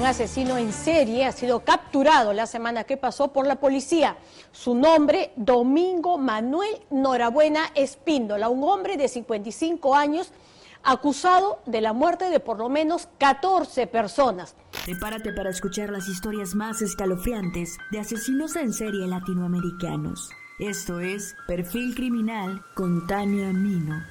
Un asesino en serie ha sido capturado la semana que pasó por la policía. Su nombre, Domingo Manuel Norabuena Espíndola, un hombre de 55 años acusado de la muerte de por lo menos 14 personas. Prepárate para escuchar las historias más escalofriantes de asesinos en serie latinoamericanos. Esto es Perfil Criminal con Tania Mino.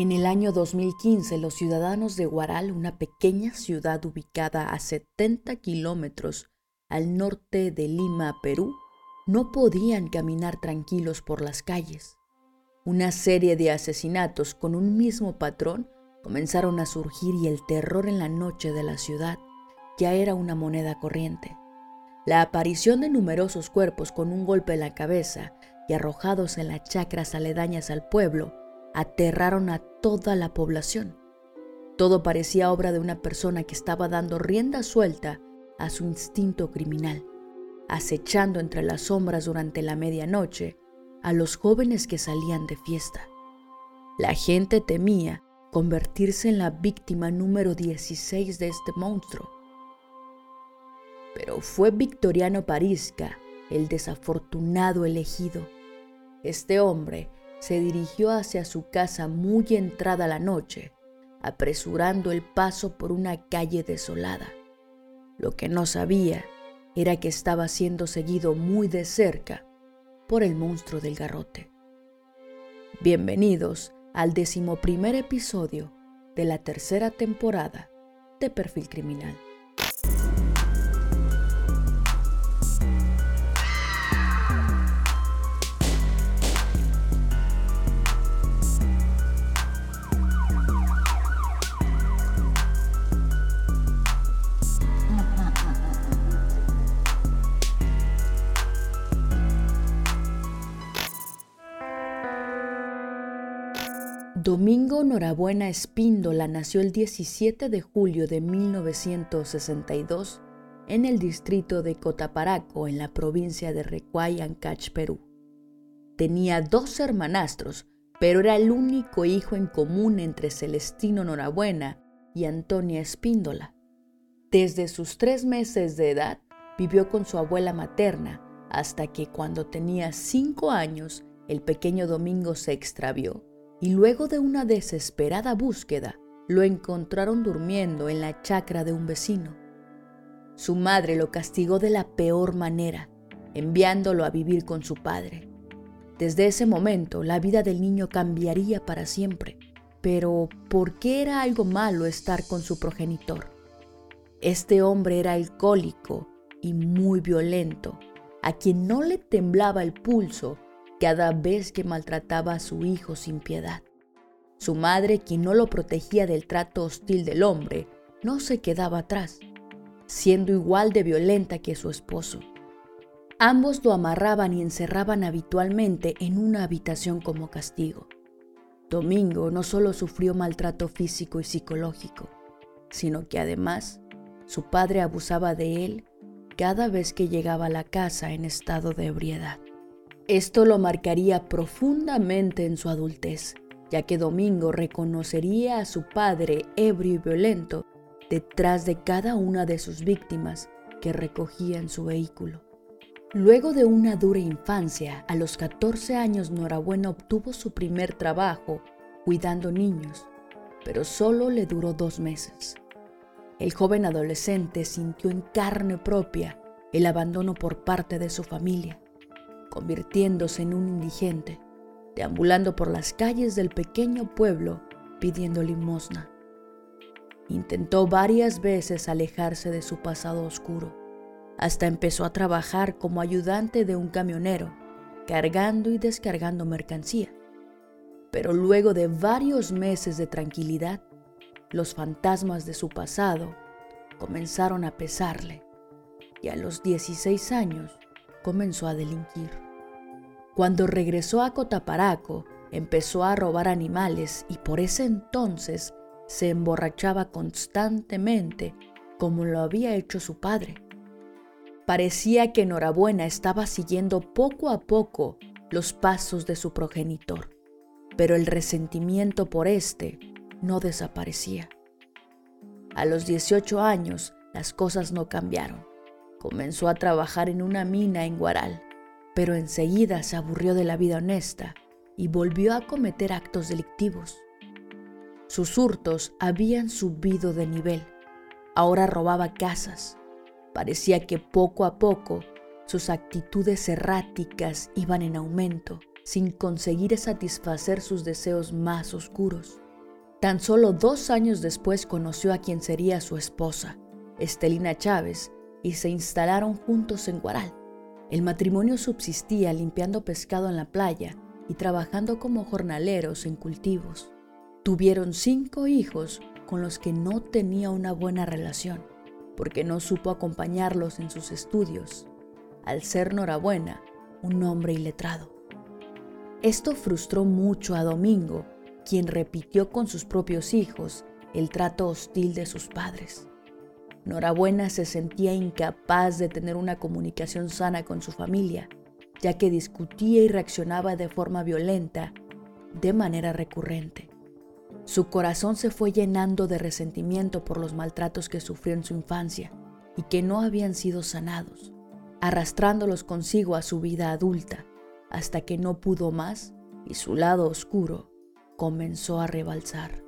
En el año 2015, los ciudadanos de Guaral, una pequeña ciudad ubicada a 70 kilómetros al norte de Lima, Perú, no podían caminar tranquilos por las calles. Una serie de asesinatos con un mismo patrón comenzaron a surgir y el terror en la noche de la ciudad ya era una moneda corriente. La aparición de numerosos cuerpos con un golpe en la cabeza y arrojados en las chacras aledañas al pueblo aterraron a toda la población. Todo parecía obra de una persona que estaba dando rienda suelta a su instinto criminal, acechando entre las sombras durante la medianoche a los jóvenes que salían de fiesta. La gente temía convertirse en la víctima número 16 de este monstruo. Pero fue Victoriano Parisca el desafortunado elegido. Este hombre se dirigió hacia su casa muy entrada la noche, apresurando el paso por una calle desolada. Lo que no sabía era que estaba siendo seguido muy de cerca por el monstruo del garrote. Bienvenidos al decimoprimer episodio de la tercera temporada de Perfil Criminal. Domingo Norabuena Espíndola nació el 17 de julio de 1962 en el distrito de Cotaparaco, en la provincia de Recuay, Ancash, Perú. Tenía dos hermanastros, pero era el único hijo en común entre Celestino Norabuena y Antonia Espíndola. Desde sus tres meses de edad vivió con su abuela materna hasta que cuando tenía cinco años el pequeño Domingo se extravió y luego de una desesperada búsqueda lo encontraron durmiendo en la chacra de un vecino. Su madre lo castigó de la peor manera, enviándolo a vivir con su padre. Desde ese momento la vida del niño cambiaría para siempre. Pero, ¿por qué era algo malo estar con su progenitor? Este hombre era alcohólico y muy violento, a quien no le temblaba el pulso cada vez que maltrataba a su hijo sin piedad. Su madre, quien no lo protegía del trato hostil del hombre, no se quedaba atrás, siendo igual de violenta que su esposo. Ambos lo amarraban y encerraban habitualmente en una habitación como castigo. Domingo no solo sufrió maltrato físico y psicológico, sino que además su padre abusaba de él cada vez que llegaba a la casa en estado de ebriedad. Esto lo marcaría profundamente en su adultez, ya que Domingo reconocería a su padre ebrio y violento detrás de cada una de sus víctimas que recogía en su vehículo. Luego de una dura infancia, a los 14 años Norabuena obtuvo su primer trabajo cuidando niños, pero solo le duró dos meses. El joven adolescente sintió en carne propia el abandono por parte de su familia convirtiéndose en un indigente, deambulando por las calles del pequeño pueblo pidiendo limosna. Intentó varias veces alejarse de su pasado oscuro, hasta empezó a trabajar como ayudante de un camionero, cargando y descargando mercancía. Pero luego de varios meses de tranquilidad, los fantasmas de su pasado comenzaron a pesarle y a los 16 años comenzó a delinquir. Cuando regresó a Cotaparaco, empezó a robar animales y por ese entonces se emborrachaba constantemente como lo había hecho su padre. Parecía que Enhorabuena estaba siguiendo poco a poco los pasos de su progenitor, pero el resentimiento por este no desaparecía. A los 18 años las cosas no cambiaron. Comenzó a trabajar en una mina en Guaral, pero enseguida se aburrió de la vida honesta y volvió a cometer actos delictivos. Sus hurtos habían subido de nivel. Ahora robaba casas. Parecía que poco a poco sus actitudes erráticas iban en aumento, sin conseguir satisfacer sus deseos más oscuros. Tan solo dos años después conoció a quien sería su esposa, Estelina Chávez, y se instalaron juntos en Guaral. El matrimonio subsistía limpiando pescado en la playa y trabajando como jornaleros en cultivos. Tuvieron cinco hijos con los que no tenía una buena relación, porque no supo acompañarlos en sus estudios, al ser Norabuena un hombre iletrado. Esto frustró mucho a Domingo, quien repitió con sus propios hijos el trato hostil de sus padres. Norabuena se sentía incapaz de tener una comunicación sana con su familia, ya que discutía y reaccionaba de forma violenta de manera recurrente. Su corazón se fue llenando de resentimiento por los maltratos que sufrió en su infancia y que no habían sido sanados, arrastrándolos consigo a su vida adulta, hasta que no pudo más y su lado oscuro comenzó a rebalsar.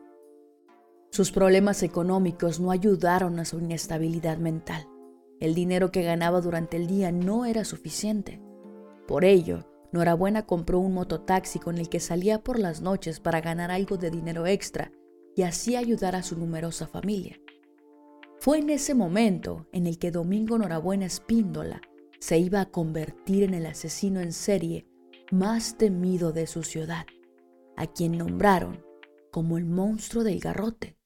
Sus problemas económicos no ayudaron a su inestabilidad mental. El dinero que ganaba durante el día no era suficiente. Por ello, Norabuena compró un mototaxi con el que salía por las noches para ganar algo de dinero extra y así ayudar a su numerosa familia. Fue en ese momento en el que Domingo Norabuena Espíndola se iba a convertir en el asesino en serie más temido de su ciudad a quien nombraron como el monstruo del garrote.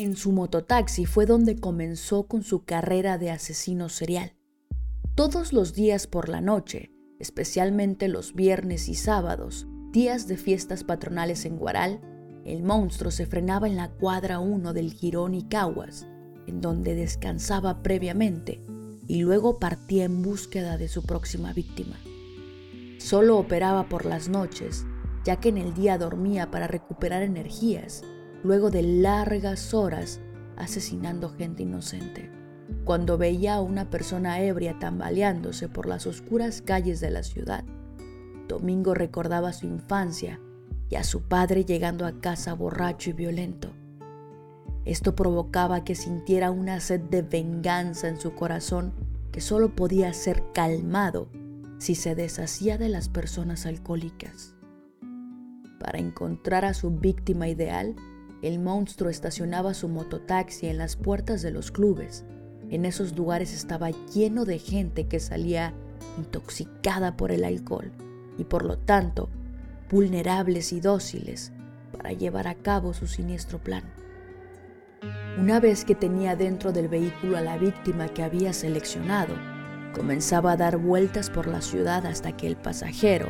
En su mototaxi fue donde comenzó con su carrera de asesino serial. Todos los días por la noche, especialmente los viernes y sábados, días de fiestas patronales en Guaral, el monstruo se frenaba en la cuadra 1 del Girón y Caguas, en donde descansaba previamente y luego partía en búsqueda de su próxima víctima. Solo operaba por las noches, ya que en el día dormía para recuperar energías, luego de largas horas asesinando gente inocente. Cuando veía a una persona ebria tambaleándose por las oscuras calles de la ciudad, Domingo recordaba su infancia y a su padre llegando a casa borracho y violento. Esto provocaba que sintiera una sed de venganza en su corazón que solo podía ser calmado si se deshacía de las personas alcohólicas. Para encontrar a su víctima ideal, el monstruo estacionaba su mototaxi en las puertas de los clubes. En esos lugares estaba lleno de gente que salía intoxicada por el alcohol y por lo tanto vulnerables y dóciles para llevar a cabo su siniestro plan. Una vez que tenía dentro del vehículo a la víctima que había seleccionado, Comenzaba a dar vueltas por la ciudad hasta que el pasajero,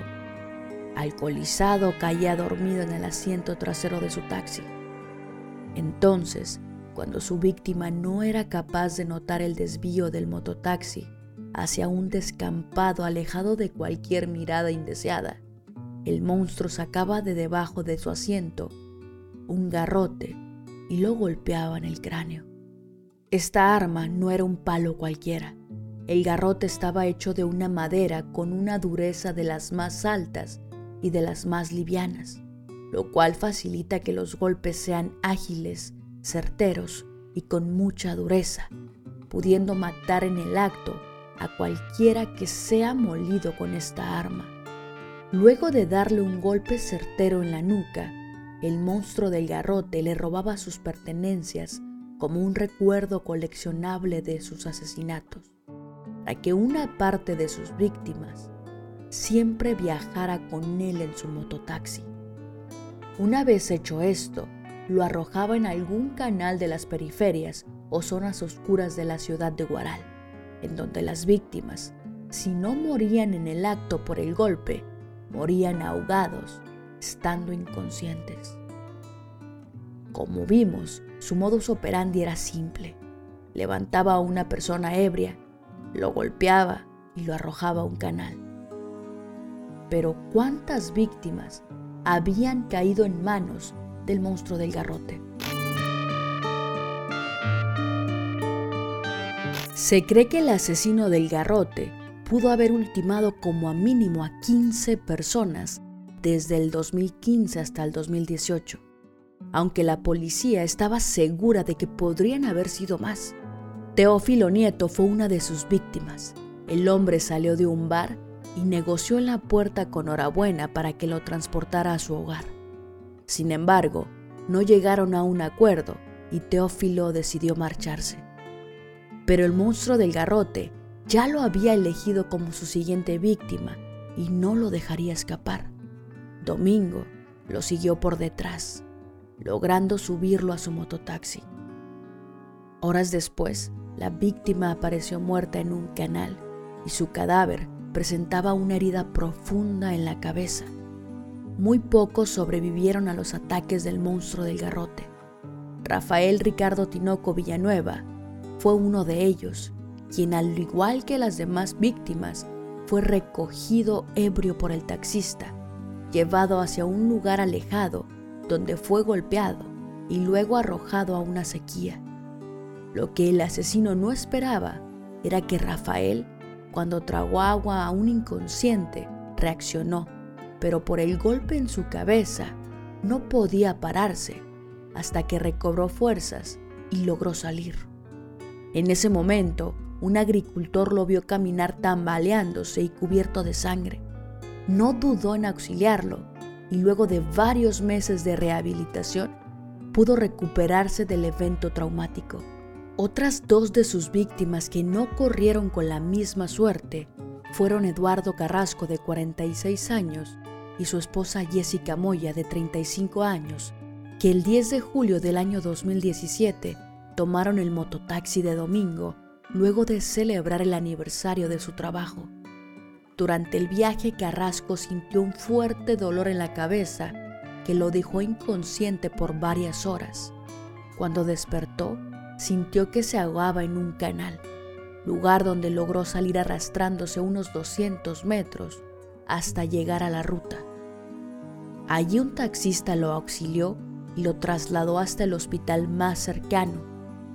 alcoholizado, caía dormido en el asiento trasero de su taxi. Entonces, cuando su víctima no era capaz de notar el desvío del mototaxi hacia un descampado alejado de cualquier mirada indeseada, el monstruo sacaba de debajo de su asiento un garrote y lo golpeaba en el cráneo. Esta arma no era un palo cualquiera, el garrote estaba hecho de una madera con una dureza de las más altas y de las más livianas, lo cual facilita que los golpes sean ágiles, certeros y con mucha dureza, pudiendo matar en el acto a cualquiera que sea molido con esta arma. Luego de darle un golpe certero en la nuca, el monstruo del garrote le robaba sus pertenencias como un recuerdo coleccionable de sus asesinatos que una parte de sus víctimas siempre viajara con él en su mototaxi. Una vez hecho esto, lo arrojaba en algún canal de las periferias o zonas oscuras de la ciudad de Guaral, en donde las víctimas, si no morían en el acto por el golpe, morían ahogados, estando inconscientes. Como vimos, su modus operandi era simple. Levantaba a una persona ebria, lo golpeaba y lo arrojaba a un canal. Pero ¿cuántas víctimas habían caído en manos del monstruo del garrote? Se cree que el asesino del garrote pudo haber ultimado como a mínimo a 15 personas desde el 2015 hasta el 2018, aunque la policía estaba segura de que podrían haber sido más. Teófilo Nieto fue una de sus víctimas. El hombre salió de un bar y negoció en la puerta con Norabuena para que lo transportara a su hogar. Sin embargo, no llegaron a un acuerdo y Teófilo decidió marcharse. Pero el monstruo del garrote ya lo había elegido como su siguiente víctima y no lo dejaría escapar. Domingo lo siguió por detrás, logrando subirlo a su mototaxi. Horas después, la víctima apareció muerta en un canal y su cadáver presentaba una herida profunda en la cabeza. Muy pocos sobrevivieron a los ataques del monstruo del garrote. Rafael Ricardo Tinoco Villanueva fue uno de ellos quien al igual que las demás víctimas fue recogido ebrio por el taxista, llevado hacia un lugar alejado donde fue golpeado y luego arrojado a una sequía. Lo que el asesino no esperaba era que Rafael, cuando tragó agua a un inconsciente, reaccionó, pero por el golpe en su cabeza no podía pararse hasta que recobró fuerzas y logró salir. En ese momento, un agricultor lo vio caminar tambaleándose y cubierto de sangre. No dudó en auxiliarlo y luego de varios meses de rehabilitación pudo recuperarse del evento traumático. Otras dos de sus víctimas que no corrieron con la misma suerte fueron Eduardo Carrasco de 46 años y su esposa Jessica Moya de 35 años, que el 10 de julio del año 2017 tomaron el mototaxi de domingo luego de celebrar el aniversario de su trabajo. Durante el viaje Carrasco sintió un fuerte dolor en la cabeza que lo dejó inconsciente por varias horas. Cuando despertó, sintió que se ahogaba en un canal, lugar donde logró salir arrastrándose unos 200 metros hasta llegar a la ruta. Allí un taxista lo auxilió y lo trasladó hasta el hospital más cercano,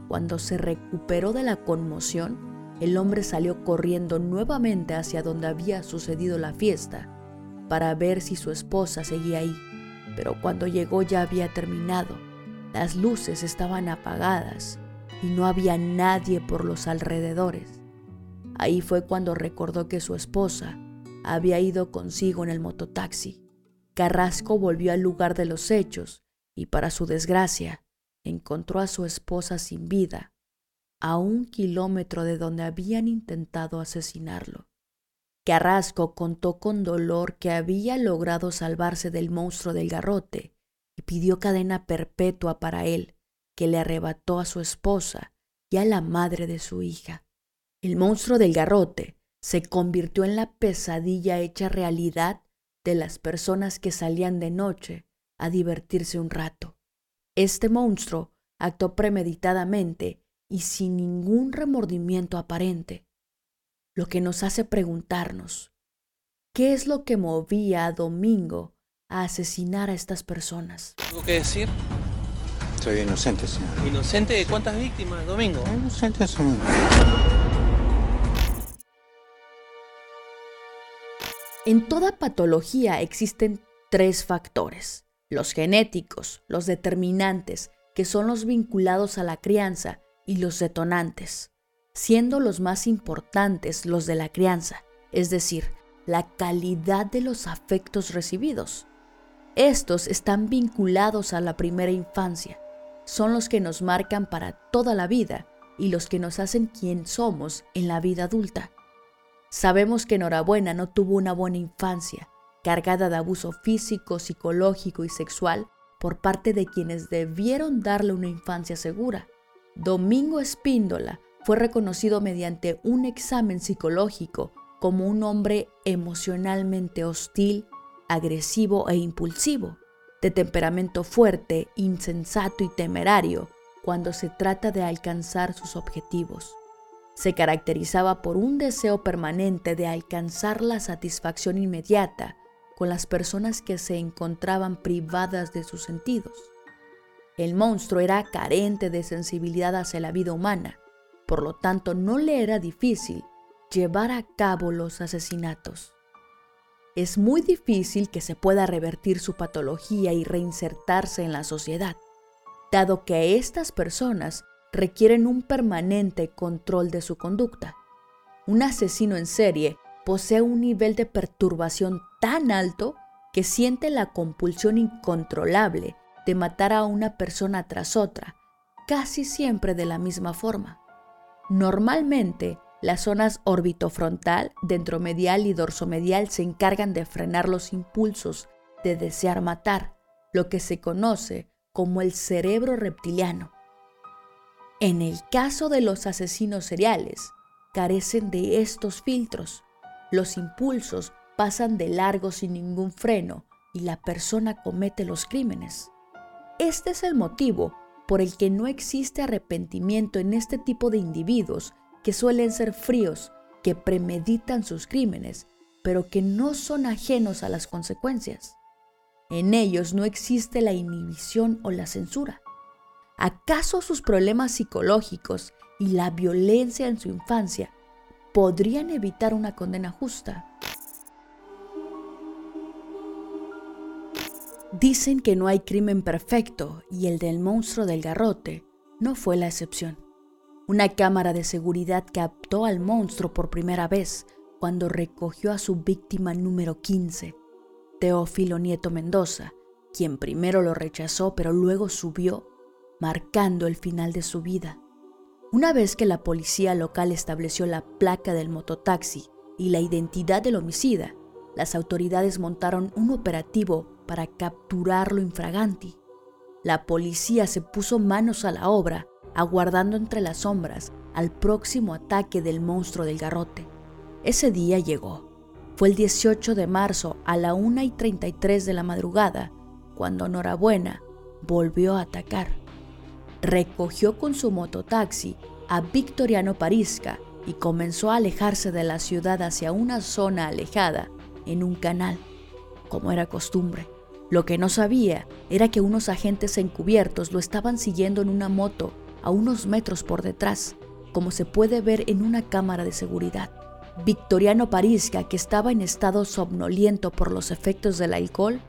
cuando se recuperó de la conmoción, el hombre salió corriendo nuevamente hacia donde había sucedido la fiesta para ver si su esposa seguía ahí. Pero cuando llegó ya había terminado. Las luces estaban apagadas y no había nadie por los alrededores. Ahí fue cuando recordó que su esposa había ido consigo en el mototaxi. Carrasco volvió al lugar de los hechos y para su desgracia encontró a su esposa sin vida, a un kilómetro de donde habían intentado asesinarlo. Carrasco contó con dolor que había logrado salvarse del monstruo del garrote y pidió cadena perpetua para él, que le arrebató a su esposa y a la madre de su hija. El monstruo del garrote se convirtió en la pesadilla hecha realidad de las personas que salían de noche a divertirse un rato. Este monstruo actuó premeditadamente y sin ningún remordimiento aparente, lo que nos hace preguntarnos, ¿qué es lo que movía a Domingo a asesinar a estas personas? ¿Algo que decir? Soy inocente, señor. ¿Inocente de cuántas víctimas, Domingo? Inocente, señor. En toda patología existen tres factores los genéticos, los determinantes, que son los vinculados a la crianza, y los detonantes, siendo los más importantes los de la crianza, es decir, la calidad de los afectos recibidos. Estos están vinculados a la primera infancia, son los que nos marcan para toda la vida y los que nos hacen quien somos en la vida adulta. Sabemos que Enhorabuena no tuvo una buena infancia, cargada de abuso físico, psicológico y sexual por parte de quienes debieron darle una infancia segura. Domingo Espíndola fue reconocido mediante un examen psicológico como un hombre emocionalmente hostil, agresivo e impulsivo, de temperamento fuerte, insensato y temerario cuando se trata de alcanzar sus objetivos. Se caracterizaba por un deseo permanente de alcanzar la satisfacción inmediata con las personas que se encontraban privadas de sus sentidos. El monstruo era carente de sensibilidad hacia la vida humana, por lo tanto no le era difícil llevar a cabo los asesinatos. Es muy difícil que se pueda revertir su patología y reinsertarse en la sociedad, dado que estas personas requieren un permanente control de su conducta. Un asesino en serie posee un nivel de perturbación tan alto que siente la compulsión incontrolable de matar a una persona tras otra, casi siempre de la misma forma. Normalmente, las zonas orbitofrontal, dentromedial y dorsomedial se encargan de frenar los impulsos de desear matar, lo que se conoce como el cerebro reptiliano. En el caso de los asesinos seriales, carecen de estos filtros. Los impulsos pasan de largo sin ningún freno y la persona comete los crímenes. Este es el motivo por el que no existe arrepentimiento en este tipo de individuos que suelen ser fríos, que premeditan sus crímenes, pero que no son ajenos a las consecuencias. En ellos no existe la inhibición o la censura. ¿Acaso sus problemas psicológicos y la violencia en su infancia podrían evitar una condena justa? Dicen que no hay crimen perfecto y el del monstruo del garrote no fue la excepción. Una cámara de seguridad captó al monstruo por primera vez cuando recogió a su víctima número 15, Teófilo Nieto Mendoza, quien primero lo rechazó pero luego subió, marcando el final de su vida. Una vez que la policía local estableció la placa del mototaxi y la identidad del homicida, las autoridades montaron un operativo para capturarlo infraganti. La policía se puso manos a la obra, aguardando entre las sombras al próximo ataque del monstruo del garrote. Ese día llegó. Fue el 18 de marzo a la 1 y 33 de la madrugada, cuando Norabuena volvió a atacar. Recogió con su mototaxi a Victoriano Parisca y comenzó a alejarse de la ciudad hacia una zona alejada en un canal, como era costumbre. Lo que no sabía era que unos agentes encubiertos lo estaban siguiendo en una moto a unos metros por detrás, como se puede ver en una cámara de seguridad. Victoriano Parisca, que estaba en estado somnoliento por los efectos del alcohol,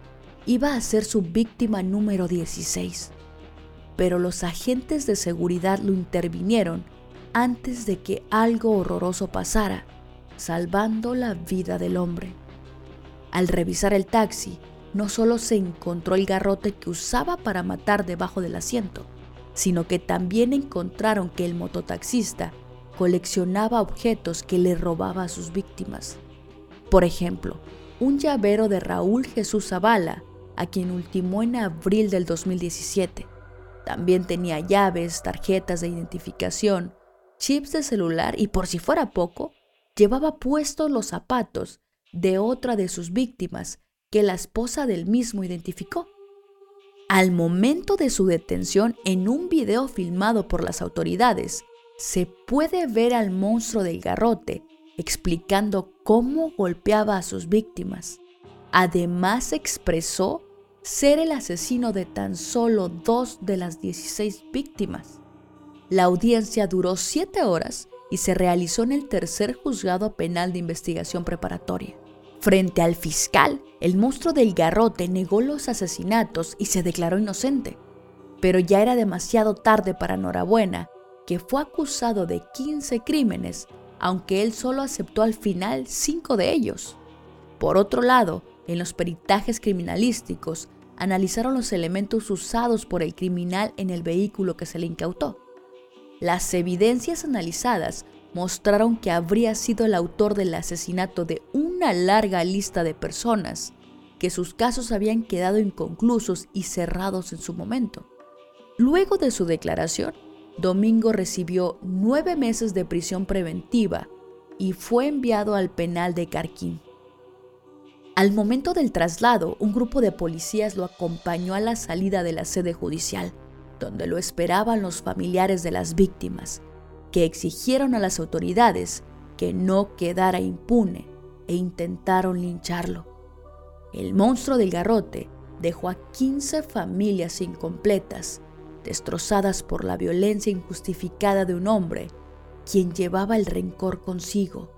iba a ser su víctima número 16. Pero los agentes de seguridad lo intervinieron antes de que algo horroroso pasara, salvando la vida del hombre. Al revisar el taxi, no solo se encontró el garrote que usaba para matar debajo del asiento, sino que también encontraron que el mototaxista coleccionaba objetos que le robaba a sus víctimas. Por ejemplo, un llavero de Raúl Jesús Zavala, a quien ultimó en abril del 2017. También tenía llaves, tarjetas de identificación, chips de celular y por si fuera poco, llevaba puestos los zapatos de otra de sus víctimas que la esposa del mismo identificó. Al momento de su detención en un video filmado por las autoridades, se puede ver al monstruo del garrote explicando cómo golpeaba a sus víctimas. Además expresó ser el asesino de tan solo dos de las 16 víctimas. La audiencia duró siete horas y se realizó en el tercer juzgado penal de investigación preparatoria. Frente al fiscal, el monstruo del garrote negó los asesinatos y se declaró inocente. Pero ya era demasiado tarde para Norabuena, que fue acusado de 15 crímenes, aunque él solo aceptó al final 5 de ellos. Por otro lado, en los peritajes criminalísticos, analizaron los elementos usados por el criminal en el vehículo que se le incautó. Las evidencias analizadas mostraron que habría sido el autor del asesinato de una larga lista de personas, que sus casos habían quedado inconclusos y cerrados en su momento. Luego de su declaración, Domingo recibió nueve meses de prisión preventiva y fue enviado al penal de Carquín. Al momento del traslado, un grupo de policías lo acompañó a la salida de la sede judicial, donde lo esperaban los familiares de las víctimas, que exigieron a las autoridades que no quedara impune e intentaron lincharlo. El monstruo del garrote dejó a 15 familias incompletas destrozadas por la violencia injustificada de un hombre quien llevaba el rencor consigo,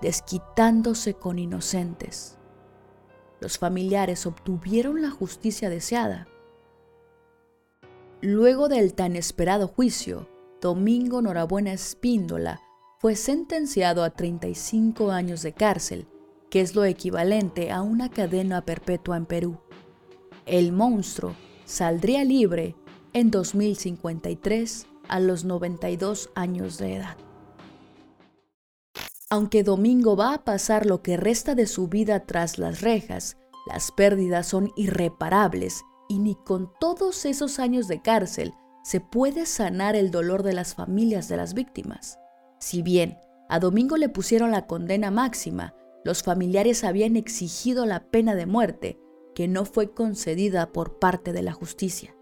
desquitándose con inocentes. Los familiares obtuvieron la justicia deseada. Luego del tan esperado juicio, Domingo Norabuena Espíndola fue sentenciado a 35 años de cárcel, que es lo equivalente a una cadena perpetua en Perú. El monstruo saldría libre en 2053 a los 92 años de edad. Aunque Domingo va a pasar lo que resta de su vida tras las rejas, las pérdidas son irreparables y ni con todos esos años de cárcel se puede sanar el dolor de las familias de las víctimas. Si bien a Domingo le pusieron la condena máxima, los familiares habían exigido la pena de muerte, que no fue concedida por parte de la justicia.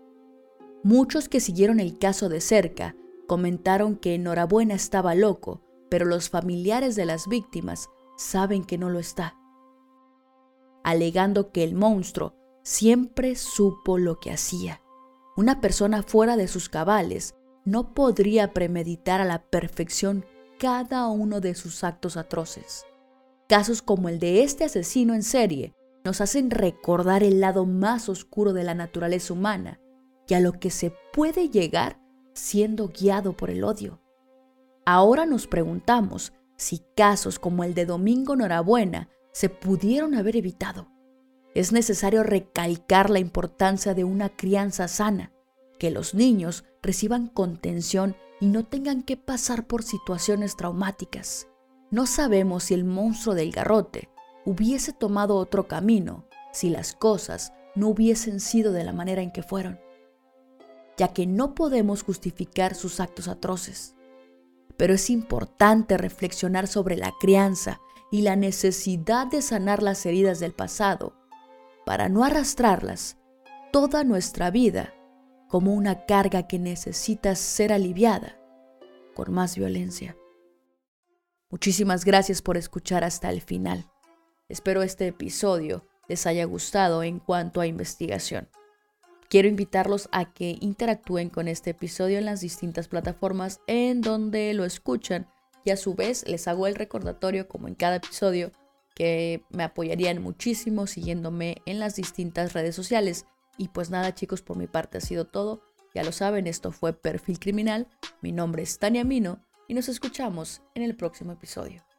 Muchos que siguieron el caso de cerca comentaron que Enhorabuena estaba loco, pero los familiares de las víctimas saben que no lo está, alegando que el monstruo siempre supo lo que hacía. Una persona fuera de sus cabales no podría premeditar a la perfección cada uno de sus actos atroces. Casos como el de este asesino en serie nos hacen recordar el lado más oscuro de la naturaleza humana y a lo que se puede llegar siendo guiado por el odio. Ahora nos preguntamos si casos como el de Domingo Norabuena se pudieron haber evitado. Es necesario recalcar la importancia de una crianza sana, que los niños reciban contención y no tengan que pasar por situaciones traumáticas. No sabemos si el monstruo del garrote hubiese tomado otro camino si las cosas no hubiesen sido de la manera en que fueron ya que no podemos justificar sus actos atroces. Pero es importante reflexionar sobre la crianza y la necesidad de sanar las heridas del pasado para no arrastrarlas toda nuestra vida como una carga que necesita ser aliviada con más violencia. Muchísimas gracias por escuchar hasta el final. Espero este episodio les haya gustado en cuanto a investigación. Quiero invitarlos a que interactúen con este episodio en las distintas plataformas en donde lo escuchan y a su vez les hago el recordatorio como en cada episodio que me apoyarían muchísimo siguiéndome en las distintas redes sociales. Y pues nada chicos, por mi parte ha sido todo. Ya lo saben, esto fue Perfil Criminal. Mi nombre es Tania Mino y nos escuchamos en el próximo episodio.